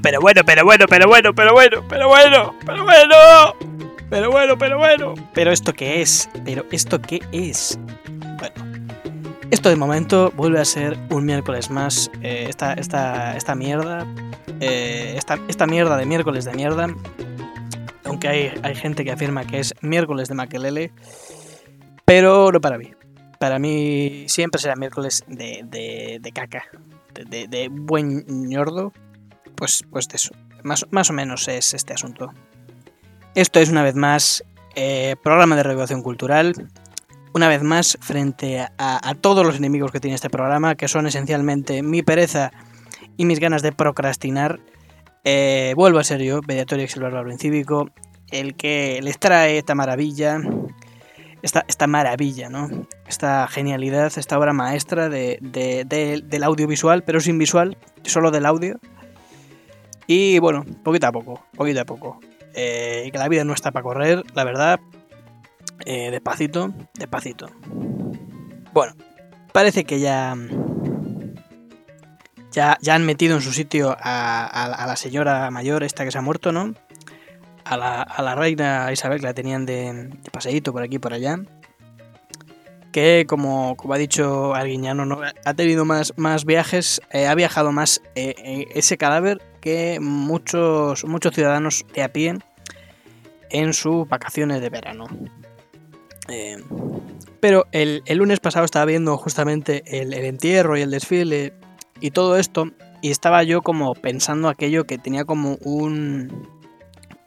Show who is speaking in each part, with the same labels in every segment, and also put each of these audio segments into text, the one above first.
Speaker 1: bueno, pero bueno, pero bueno, pero bueno, pero bueno, pero bueno, pero bueno. Pero bueno, pero bueno. Pero esto qué es? Pero esto qué es? Bueno. Esto de momento vuelve a ser un miércoles más. Eh, esta, esta, esta mierda. Eh, esta, esta mierda de miércoles de mierda. Aunque hay, hay gente que afirma que es miércoles de Maquelele. Pero no para mí. Para mí siempre será miércoles de, de, de caca. De, de, buen ñordo. Pues, pues de eso. Más, más o menos es este asunto. Esto es una vez más eh, programa de regulación cultural. Una vez más, frente a, a, todos los enemigos que tiene este programa, que son esencialmente mi pereza y mis ganas de procrastinar, eh, vuelvo a ser yo, Mediatorio el Bárbaro Incívico, el que les trae esta maravilla, esta, esta maravilla, ¿no? Esta genialidad, esta obra maestra de, del audiovisual, pero sin visual, solo del audio. Y bueno, poquito a poco, poquito a poco. Eh, que la vida no está para correr, la verdad. Eh, despacito, despacito. Bueno, parece que ya, ya. Ya han metido en su sitio a, la señora mayor, esta que se ha muerto, ¿no? A la, a reina Isabel, que la tenían de, paseíto por aquí y por allá. Que, como, ha dicho Arguiñano, ¿no? ha tenido más, más viajes, eh, ha viajado más ese cadáver que muchos, muchos ciudadanos de a pie en sus vacaciones de verano. Eh, pero el, el, lunes pasado estaba viendo justamente el, el, entierro y el desfile y todo esto, y estaba yo como pensando aquello que tenía como un,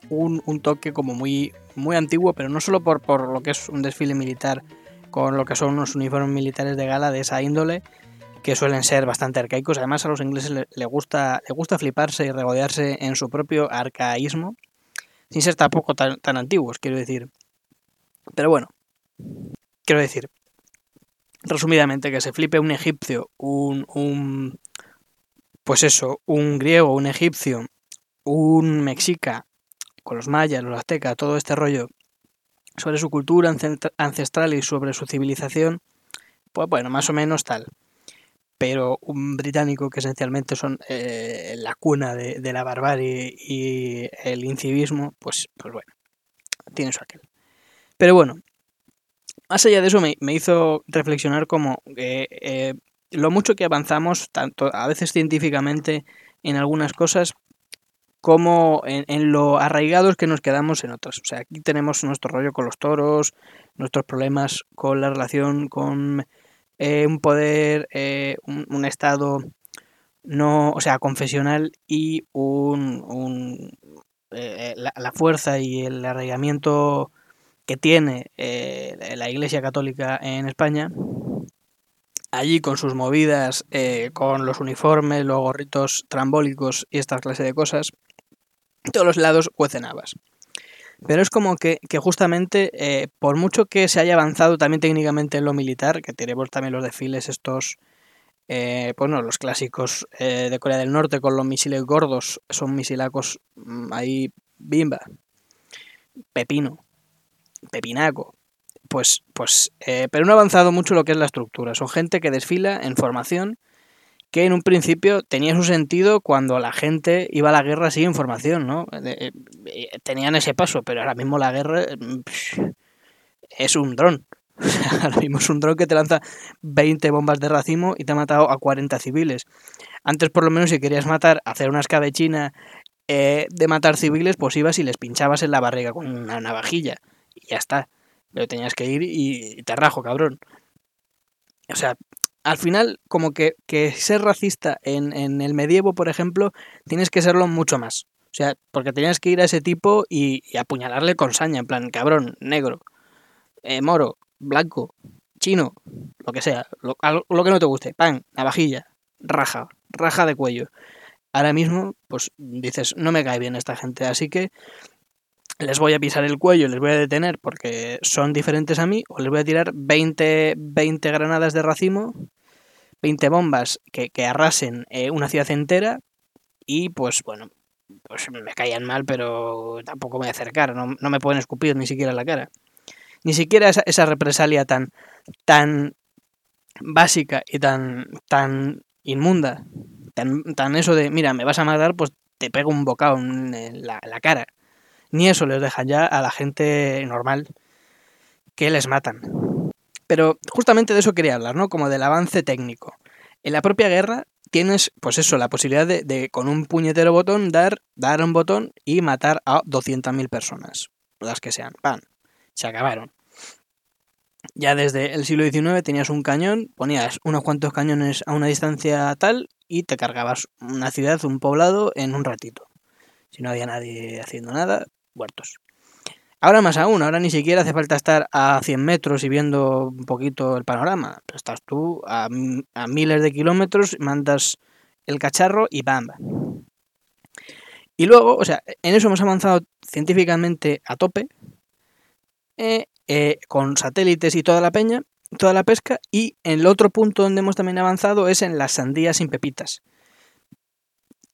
Speaker 1: un, un toque como muy, muy antiguo, pero no solo por, por lo que es un desfile militar con lo que son unos uniformes militares de gala de esa índole, que suelen ser bastante arcaicos. Además, a los ingleses le, gusta, le gusta fliparse y regodearse en su propio arcaísmo, sin ser tampoco tan, tan antiguos, quiero decir. Pero bueno, quiero decir, resumidamente, que se flipe un egipcio, un, un pues eso, un griego, un egipcio, un mexica, con los mayas, los aztecas, todo este rollo, sobre su cultura ancestral y sobre su civilización, pues bueno, más o menos tal pero un británico que esencialmente son eh, la cuna de, la barbarie y el incivismo, pues, pues bueno, tiene su aquel. Pero bueno, más allá de eso me, me hizo reflexionar como eh, eh, lo mucho que avanzamos, tanto a veces científicamente en algunas cosas, como en, en, lo arraigados que nos quedamos en otras. O sea, aquí tenemos nuestro rollo con los toros, nuestros problemas con la relación con eh, un poder, eh, un, estado no, o sea, confesional y un, eh, la, la, fuerza y el arraigamiento que tiene eh, la Iglesia Católica en España, allí con sus movidas, con los uniformes, los gorritos trambólicos y esta clase de cosas, todos los lados cuecen habas. Pero es como que, que justamente, eh, por mucho que se haya avanzado también técnicamente en lo militar, que tenemos también los desfiles estos, eh, bueno, los clásicos eh, de Corea del Norte con los misiles gordos, son misilacos mmm, ahí, bimba, pepino, pepinaco. Pues, pues, eh, pero no ha avanzado mucho lo que es la estructura. Son gente que desfila en formación que en un principio tenía su sentido cuando la gente iba a la guerra sin información, ¿no? Eh, tenían ese paso, pero ahora mismo la guerra pff, es un dron. ahora mismo es un dron que te lanza 20 bombas de racimo y te ha matado a 40 civiles. Antes, por lo menos, si querías matar, hacer una escabechina eh, de matar civiles, pues ibas y les pinchabas en la barriga con una navajilla. Y ya está. Pero tenías que ir y te rajo, cabrón. O sea, al final, como que, que ser racista en, en, el medievo, por ejemplo, tienes que serlo mucho más. O sea, porque tenías que ir a ese tipo y, y apuñalarle con saña, en plan, cabrón, negro, eh, moro, blanco, chino, lo que sea, lo, lo, que no te guste, pan, navajilla, raja, raja de cuello. Ahora mismo, pues dices, no me cae bien esta gente, así que les voy a pisar el cuello, les voy a detener porque son diferentes a mí, o les voy a tirar 20, 20 granadas de racimo, 20 bombas que, arrasen eh, una ciudad entera, y pues bueno, pues me caían mal, pero tampoco me voy a acercar, no, no me pueden escupir ni siquiera la cara. Ni siquiera esa, esa represalia tan, tan básica y tan, tan inmunda, tan, tan eso de, mira, me vas a matar, pues te pega un bocado en la, la cara. Ni eso les dejan ya a la gente normal que les matan. Pero justamente de eso quería hablar, ¿no? Como del avance técnico. En la propia guerra tienes, pues eso, la posibilidad de, con un puñetero botón dar, dar un botón y matar a 200.000 personas. Las que sean. ¡Pam! Se acabaron. Ya desde el siglo XIX tenías un cañón, ponías unos cuantos cañones a una distancia tal y te cargabas una ciudad, un poblado en un ratito. Si no había nadie haciendo nada, muertos. Ahora más aún, ahora ni siquiera hace falta estar a 100 metros y viendo un poquito el panorama. Estás tú a, miles de kilómetros, mandas el cacharro y ¡bam! Y luego, o sea, en eso hemos avanzado científicamente a tope, eh, eh, con satélites y toda la peña, toda la pesca, y el otro punto donde hemos también avanzado es en las sandías sin pepitas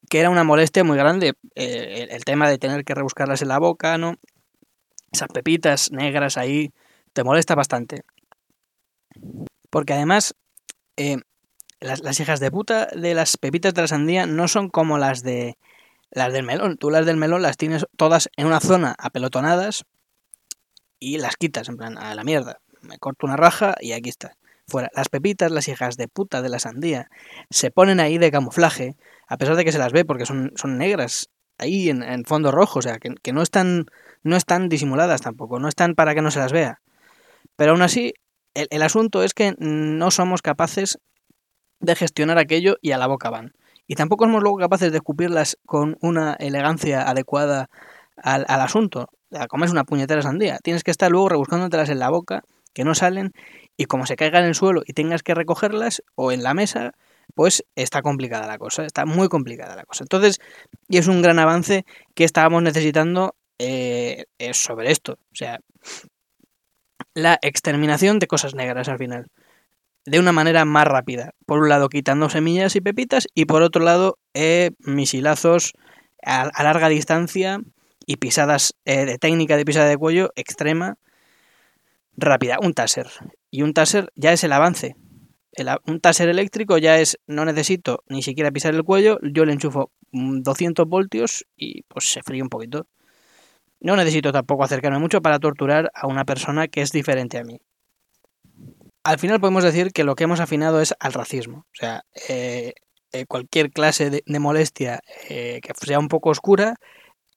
Speaker 1: que era una molestia muy grande eh, el, tema de tener que rebuscarlas en la boca, ¿no? Esas pepitas negras ahí, te molesta bastante. Porque además, eh, las, hijas de puta de las pepitas de la sandía no son como las de las del melón. Tú las del melón las tienes todas en una zona apelotonadas y las quitas, en plan, a la mierda. Me corto una raja y aquí está. Fuera. Las pepitas, las hijas de puta de la sandía, se ponen ahí de camuflaje, a pesar de que se las ve porque son, son negras, ahí en, fondo rojo, o sea, que, que no están no están disimuladas tampoco, no están para que no se las vea. Pero aún así, el, asunto es que no somos capaces de gestionar aquello y a la boca van. Y tampoco somos luego capaces de escupirlas con una elegancia adecuada al, asunto. Como es una puñetera sandía. Tienes que estar luego rebuscándotelas en la boca, que no salen, y como se caigan en el suelo y tengas que recogerlas, o en la mesa, pues está complicada la cosa, está muy complicada la cosa. Entonces, y es un gran avance que estábamos necesitando eh, sobre esto. O sea, la exterminación de cosas negras al final. De una manera más rápida. Por un lado, quitando semillas y pepitas, y por otro lado, eh, misilazos a, larga distancia y pisadas eh, de técnica de pisada de cuello extrema, rápida. Un taser. Y un taser ya es el avance. Un taser eléctrico ya es, no necesito ni siquiera pisar el cuello, yo le enchufo 200 voltios y pues se fríe un poquito. No necesito tampoco acercarme mucho para torturar a una persona que es diferente a mí. Al final podemos decir que lo que hemos afinado es al racismo. O sea, eh, eh, cualquier clase de, molestia eh, que sea un poco oscura,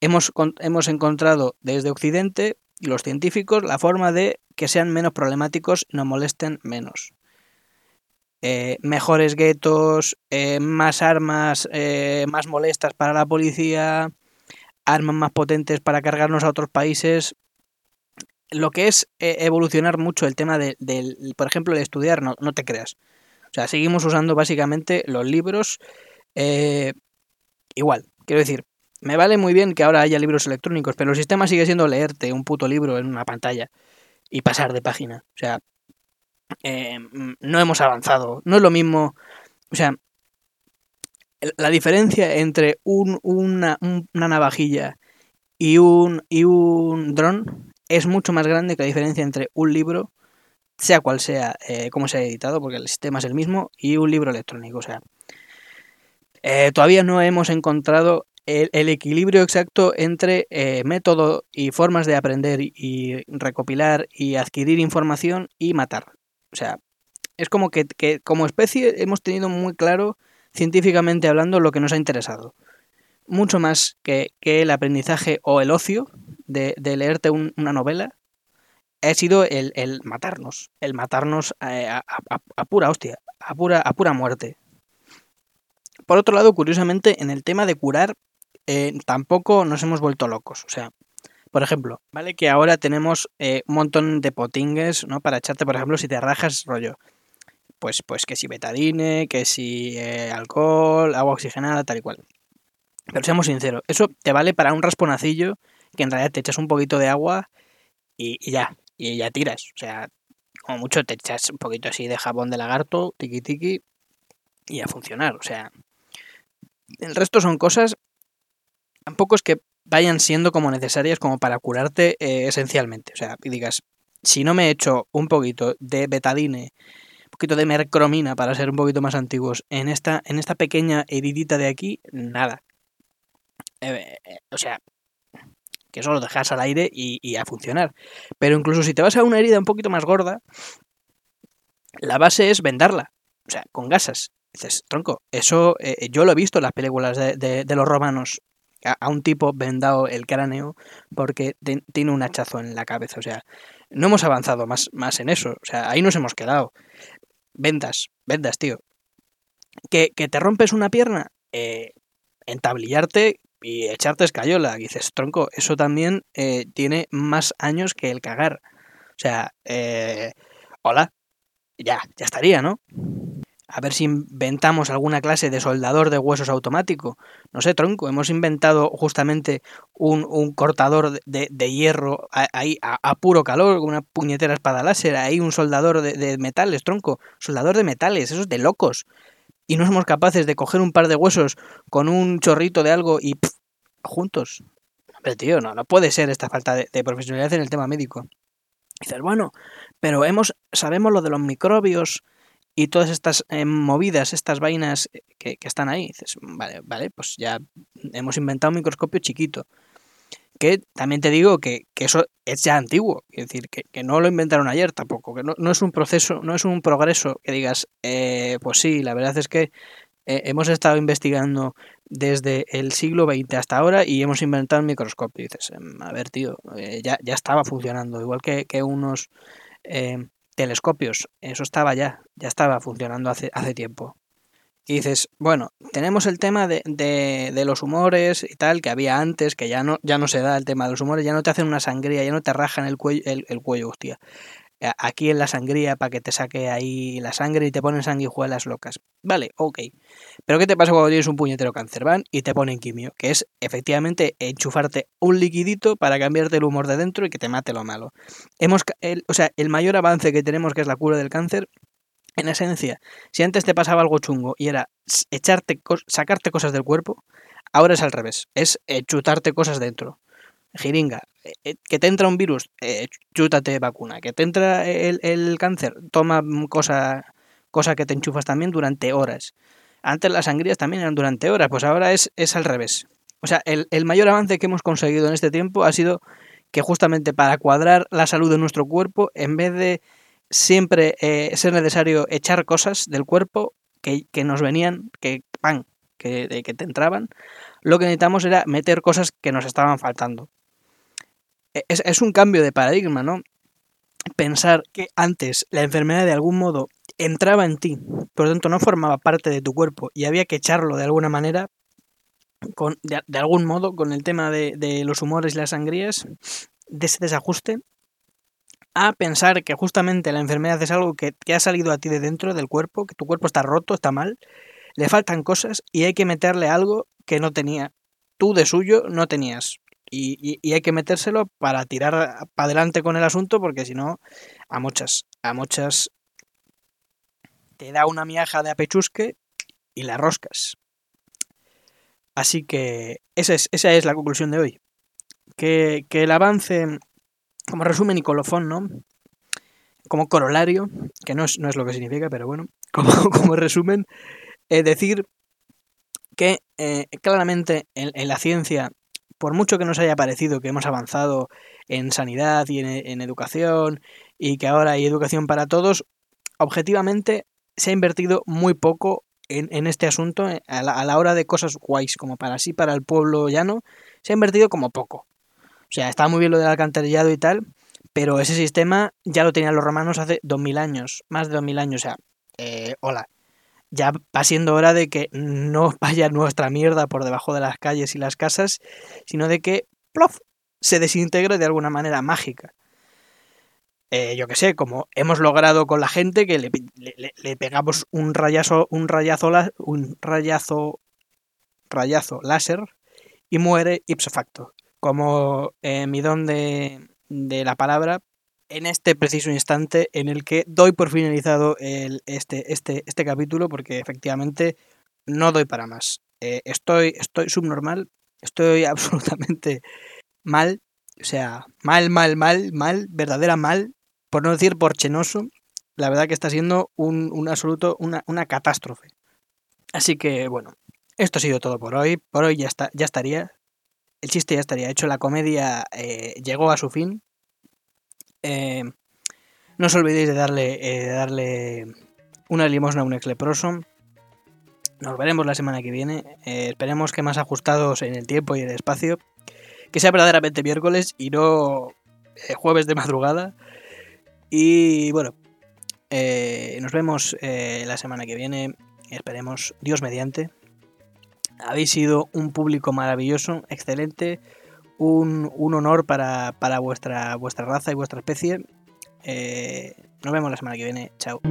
Speaker 1: hemos, hemos encontrado desde Occidente y los científicos la forma de que sean menos problemáticos y nos molesten menos. Mejores guetos, más armas, más molestas para la policía, armas más potentes para cargarnos a otros países. Lo que es eh, evolucionar mucho el tema del, por ejemplo, el estudiar, no, no, te creas. O sea, seguimos usando básicamente los libros eh, igual. Quiero decir, me vale muy bien que ahora haya libros electrónicos, pero el sistema sigue siendo leerte un puto libro en una pantalla y pasar de página. O sea, eh, no hemos avanzado. No es lo mismo. O sea, la diferencia entre un, una, navajilla y un, y un dron es mucho más grande que la diferencia entre un libro, sea cual sea eh, cómo se ha editado, porque el sistema es el mismo, y un libro electrónico. O sea, eh, todavía no hemos encontrado el, equilibrio exacto entre eh, método y formas de aprender y recopilar y adquirir información y matar. O sea, es como que, que como especie hemos tenido muy claro científicamente hablando, lo que nos ha interesado. Mucho más que, el aprendizaje o el ocio de, leerte una novela, ha sido el, matarnos, el matarnos eh, a, pura hostia, a pura, a pura muerte. Por otro lado, curiosamente, en el tema de curar, eh, tampoco nos hemos vuelto locos. O sea, por ejemplo, vale que ahora tenemos eh, un montón de potingues, ¿no? Para echarte, por ejemplo, si te rajas rollo pues, pues que si betadine, que si eh, alcohol, agua oxigenada, tal y cual. Pero seamos sinceros, eso te vale para un rasponacillo que en realidad te echas un poquito de agua y, ya, y ya tiras. O sea, como mucho te echas un poquito así de jabón de lagarto, tiki tiki, y a funcionar. O sea, el resto son cosas, tampoco es que vayan siendo como necesarias como para curarte eh, esencialmente. O sea, y digas, si no me echo un poquito de betadine poquito de mercromina para ser un poquito más antiguos. En esta, en esta pequeña heridita de aquí, nada. eh, eh, o sea, que eso lo dejas al aire y, a funcionar. Pero incluso si te vas a una herida un poquito más gorda, la base es vendarla, o sea, con gasas. Dices, tronco, eso yo lo he visto en las películas de, los romanos. A, un tipo vendado el cráneo porque tiene un hachazo en la cabeza. O sea, no hemos avanzado más, más en eso. O sea, ahí nos hemos quedado. Vendas, vendas, tío. Que, te rompes una pierna, eh, entablillarte y echarte escayola. Dices, tronco, eso también eh, tiene más años que el cagar. O sea, eh, hola, ya, ya estaría, ¿no? A ver si inventamos alguna clase de soldador de huesos automático. No sé, tronco, hemos inventado justamente un, cortador de, hierro ahí a, puro calor, una puñetera espada láser, ahí un soldador de, de metales, tronco. Soldador de metales, eso es de locos y no somos capaces de coger un par de huesos con un chorrito de algo y juntos. Pero tío, no, no puede ser esta falta de, profesionalidad en el tema médico. dices, bueno, pero hemos, sabemos lo de los microbios y todas estas eh, movidas, estas vainas que, que, están ahí. dices, vale, vale, pues ya hemos inventado un microscopio chiquito que también te digo que, eso es ya antiguo, es decir, que, no lo inventaron ayer tampoco, que no, es un proceso, no es un progreso que digas, eh, pues sí, la verdad es que eh, hemos estado investigando desde el siglo XX hasta ahora y hemos inventado el microscopio. Y dices, em, a ver, tío, eh, ya, ya estaba funcionando, igual que, que unos telescopios, eso estaba ya, ya estaba funcionando hace, hace tiempo. Y dices, bueno, tenemos el tema de, de, los humores y tal, que había antes, que ya no, ya no se da el tema de los humores, ya no te hacen una sangría, ya no te rajan el cuello, el, cuello, hostia. Aquí en la sangría para que te saque ahí la sangre y te ponen sanguijuelas locas. Vale, ok. Pero ¿qué te pasa cuando tienes un puñetero cáncer? Van y te ponen quimio, que es efectivamente enchufarte un liquidito para cambiarte el humor de dentro y que te mate lo malo. Hemos, o sea, el mayor avance que tenemos, que es la cura del cáncer, en esencia, si antes te pasaba algo chungo y era echarte, sacarte cosas del cuerpo, ahora es al revés, es eh, chutarte cosas dentro. Jiringa, eh, eh, que te entra un virus, chútate vacuna. Que te entra el, cáncer, toma cosa, cosa que te enchufas también durante horas. Antes las sangrías también eran durante horas, pues ahora es, es al revés. O sea, el, el mayor avance que hemos conseguido en este tiempo ha sido que justamente para cuadrar la salud de nuestro cuerpo, en vez de siempre eh, es necesario echar cosas del cuerpo que, nos venían, que pan, que, que te entraban. Lo que necesitamos era meter cosas que nos estaban faltando. E, es, es un cambio de paradigma, ¿no? Pensar que antes la enfermedad de algún modo entraba en ti, por lo tanto no formaba parte de tu cuerpo y había que echarlo de alguna manera, con, de, de algún modo, con el tema de, de, los humores y las sangrías, de ese desajuste, a pensar que justamente la enfermedad es algo que, ha salido a ti de dentro del cuerpo, que tu cuerpo está roto, está mal, le faltan cosas y hay que meterle algo que no tenía. Tú de suyo no tenías. Y, hay que metérselo para tirar para adelante con el asunto, porque si no, a muchas, a muchas te da una miaja de apechusque y la roscas. Así que esa es, esa es la conclusión de hoy. Que, que el avance como resumen y colofón, ¿no? Como corolario, que no es, no es lo que significa, pero bueno, como, como resumen, es decir que eh, claramente en, la ciencia, por mucho que nos haya parecido que hemos avanzado en sanidad y en, educación y que ahora hay educación para todos, objetivamente se ha invertido muy poco en, este asunto eh, a la, hora de cosas guays, como para sí, para el pueblo llano, se ha invertido como poco. O sea, estaba muy bien lo del alcantarillado y tal, pero ese sistema ya lo tenían los romanos hace 2000 años, más de 2000 años. O sea, eh, hola, ya va siendo hora de que no vaya nuestra mierda por debajo de las calles y las casas, sino de que, plof, se desintegre de alguna manera mágica. Eh, yo que sé, como hemos logrado con la gente que le, pegamos un rayazo, un rayazo, un rayazo, rayazo láser y muere ipso facto como eh, mi don de, la palabra en este preciso instante en el que doy por finalizado este, este, este capítulo porque efectivamente no doy para más. Eh, estoy, estoy subnormal, estoy absolutamente mal, o sea, mal, mal, mal, mal, verdadera mal, por no decir porchenoso. La verdad que está siendo un, un absoluto, una, una catástrofe. Así que bueno, esto ha sido todo por hoy. Por hoy ya, está, ya estaría. el chiste ya estaría hecho, la comedia eh, llegó a su fin. Eh, no os olvidéis de darle, de darle una limosna a un ex leproso. Nos veremos la semana que viene. esperemos que más ajustados en el tiempo y el espacio. Que sea verdaderamente miércoles y no jueves de madrugada. Y bueno, nos vemos la semana que viene. Esperemos, Dios mediante. Habéis sido un público maravilloso, excelente, un, honor para, vuestra, vuestra raza y vuestra especie. Eh, nos vemos la semana que viene. Chao.